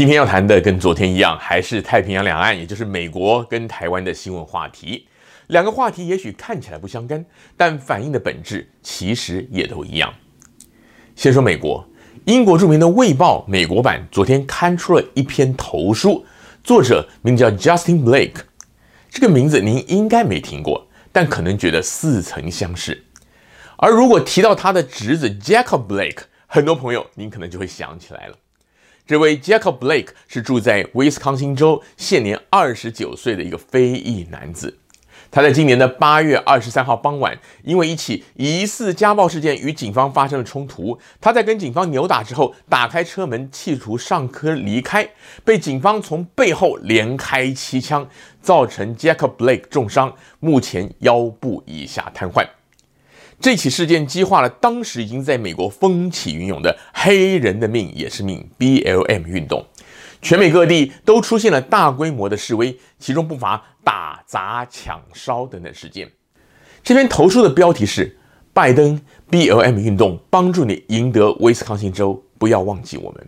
今天要谈的跟昨天一样，还是太平洋两岸，也就是美国跟台湾的新闻话题。两个话题也许看起来不相干，但反映的本质其实也都一样。先说美国，英国著名的《卫报》美国版昨天刊出了一篇投书，作者名叫 Justin Blake，这个名字您应该没听过，但可能觉得似曾相识。而如果提到他的侄子 Jacob Blake，很多朋友您可能就会想起来了。这位 Jacob Blake 是住在威斯康星州，现年二十九岁的一个非裔男子。他在今年的八月二十三号傍晚，因为一起疑似家暴事件与警方发生了冲突。他在跟警方扭打之后，打开车门，企图上车离开，被警方从背后连开七枪，造成 Jacob Blake 重伤，目前腰部以下瘫痪。这起事件激化了当时已经在美国风起云涌的“黑人的命也是命 ”BLM 运动，全美各地都出现了大规模的示威，其中不乏打砸抢烧等等事件。这篇投书的标题是“拜登 BLM 运动帮助你赢得威斯康星州，不要忘记我们”。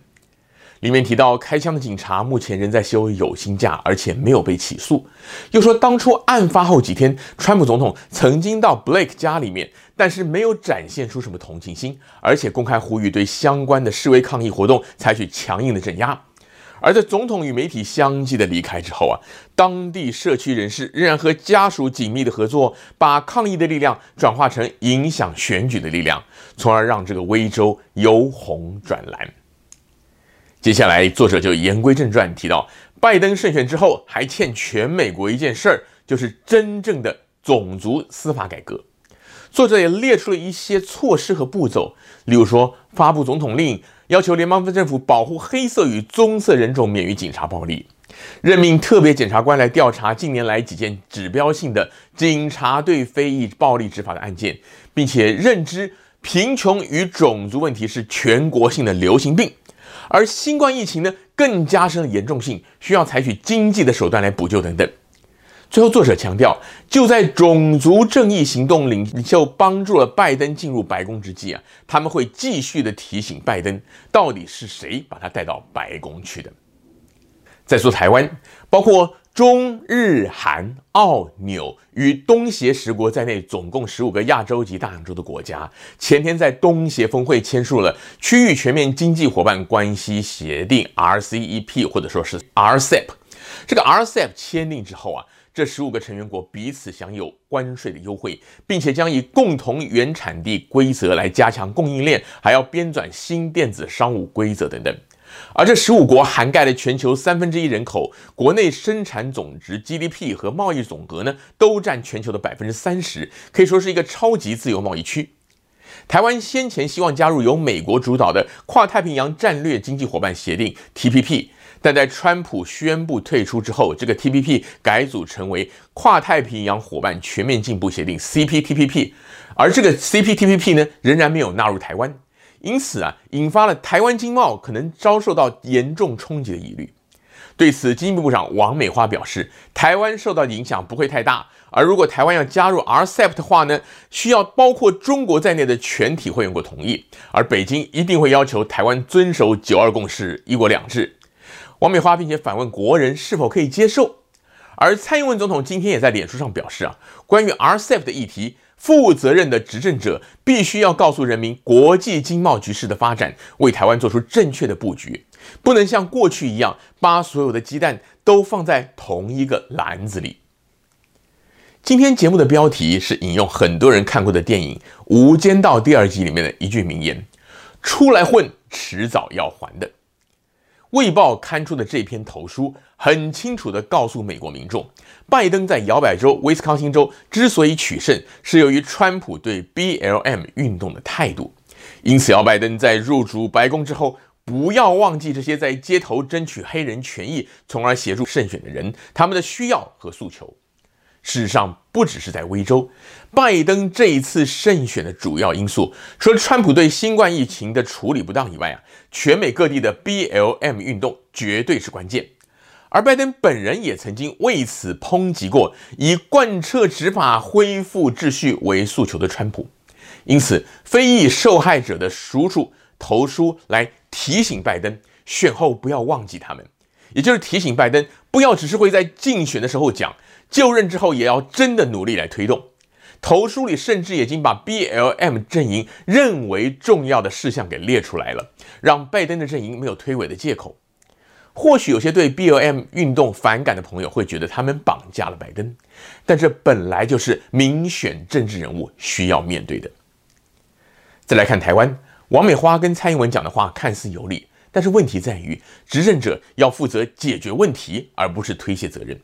里面提到，开枪的警察目前仍在休有薪假，而且没有被起诉。又说，当初案发后几天，川普总统曾经到 Blake 家里面，但是没有展现出什么同情心，而且公开呼吁对相关的示威抗议活动采取强硬的镇压。而在总统与媒体相继的离开之后啊，当地社区人士仍然和家属紧密的合作，把抗议的力量转化成影响选举的力量，从而让这个威州由红转蓝。接下来，作者就言归正传，提到拜登胜选之后，还欠全美国一件事儿，就是真正的种族司法改革。作者也列出了一些措施和步骤，例如说，发布总统令，要求联邦政府保护黑色与棕色人种免于警察暴力，任命特别检察官来调查近年来几件指标性的警察对非裔暴力执法的案件，并且认知贫穷与种族问题是全国性的流行病。而新冠疫情呢，更加深了严重性，需要采取经济的手段来补救等等。最后，作者强调，就在种族正义行动领袖帮助了拜登进入白宫之际啊，他们会继续的提醒拜登，到底是谁把他带到白宫去的。再说台湾，包括。中日韩澳纽与东协十国在内，总共十五个亚洲及大洋洲的国家，前天在东协峰会签署了区域全面经济伙伴关系协定 （RCEP） 或者说是 RCEP。这个 RCEP 签订之后啊，这十五个成员国彼此享有关税的优惠，并且将以共同原产地规则来加强供应链，还要编纂新电子商务规则等等。而这十五国涵盖了全球三分之一人口，国内生产总值 GDP 和贸易总额呢，都占全球的百分之三十，可以说是一个超级自由贸易区。台湾先前希望加入由美国主导的跨太平洋战略经济伙伴协定 TPP，但在川普宣布退出之后，这个 TPP 改组成为跨太平洋伙伴全面进步协定 CPTPP，而这个 CPTPP 呢，仍然没有纳入台湾。因此啊，引发了台湾经贸可能遭受到严重冲击的疑虑。对此，经济部部长王美花表示，台湾受到的影响不会太大。而如果台湾要加入 RCEP 的话呢，需要包括中国在内的全体会员国同意，而北京一定会要求台湾遵守“九二共识”、“一国两制”。王美花并且反问国人是否可以接受。而蔡英文总统今天也在脸书上表示啊，关于 RCEP 的议题。负责任的执政者必须要告诉人民国际经贸局势的发展，为台湾做出正确的布局，不能像过去一样把所有的鸡蛋都放在同一个篮子里。今天节目的标题是引用很多人看过的电影《无间道》第二集里面的一句名言：“出来混，迟早要还的。”卫报刊出的这篇投书，很清楚地告诉美国民众，拜登在摇摆州威斯康星州之所以取胜，是由于川普对 BLM 运动的态度。因此，要拜登在入主白宫之后，不要忘记这些在街头争取黑人权益，从而协助胜选的人，他们的需要和诉求。事实上，不只是在威州，拜登这一次胜选的主要因素，除了川普对新冠疫情的处理不当以外啊，全美各地的 BLM 运动绝对是关键。而拜登本人也曾经为此抨击过以贯彻执法、恢复秩序为诉求的川普。因此，非裔受害者的叔叔投书来提醒拜登，选后不要忘记他们，也就是提醒拜登不要只是会在竞选的时候讲，就任之后也要真的努力来推动。投书里甚至已经把 BLM 阵营认为重要的事项给列出来了，让拜登的阵营没有推诿的借口。或许有些对 BLM 运动反感的朋友会觉得他们绑架了拜登，但这本来就是民选政治人物需要面对的。再来看台湾，王美花跟蔡英文讲的话看似有理，但是问题在于执政者要负责解决问题，而不是推卸责任。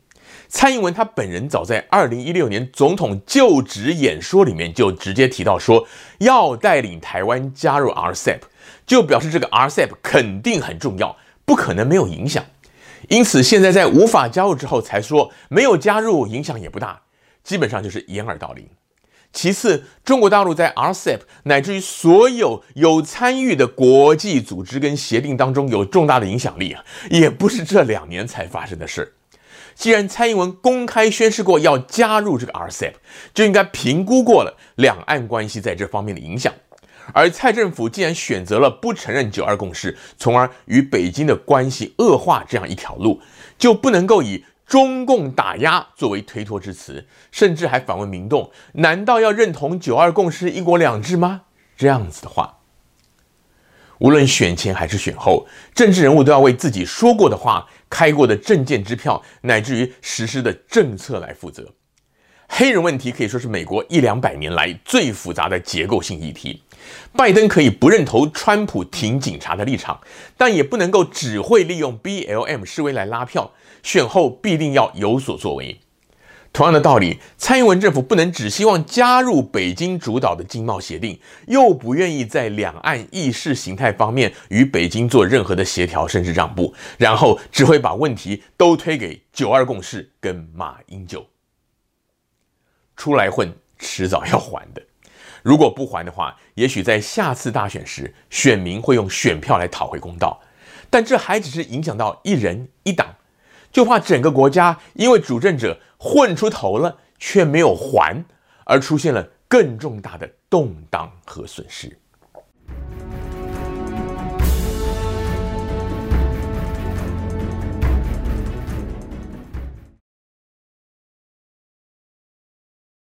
蔡英文他本人早在二零一六年总统就职演说里面就直接提到说要带领台湾加入 RCEP，就表示这个 RCEP 肯定很重要，不可能没有影响。因此现在在无法加入之后才说没有加入影响也不大，基本上就是掩耳盗铃。其次，中国大陆在 RCEP 乃至于所有有参与的国际组织跟协定当中有重大的影响力啊，也不是这两年才发生的事。既然蔡英文公开宣示过要加入这个 RCEP，就应该评估过了两岸关系在这方面的影响。而蔡政府既然选择了不承认九二共识，从而与北京的关系恶化这样一条路，就不能够以中共打压作为推脱之词，甚至还反问民众：难道要认同九二共识、一国两制吗？这样子的话。无论选前还是选后，政治人物都要为自己说过的话、开过的政见支票，乃至于实施的政策来负责。黑人问题可以说是美国一两百年来最复杂的结构性议题。拜登可以不认同川普挺警察的立场，但也不能够只会利用 BLM 示威来拉票。选后必定要有所作为。同样的道理，蔡英文政府不能只希望加入北京主导的经贸协定，又不愿意在两岸意识形态方面与北京做任何的协调甚至让步，然后只会把问题都推给九二共识跟马英九。出来混，迟早要还的。如果不还的话，也许在下次大选时，选民会用选票来讨回公道。但这还只是影响到一人一党，就怕整个国家因为主政者。混出头了，却没有还，而出现了更重大的动荡和损失。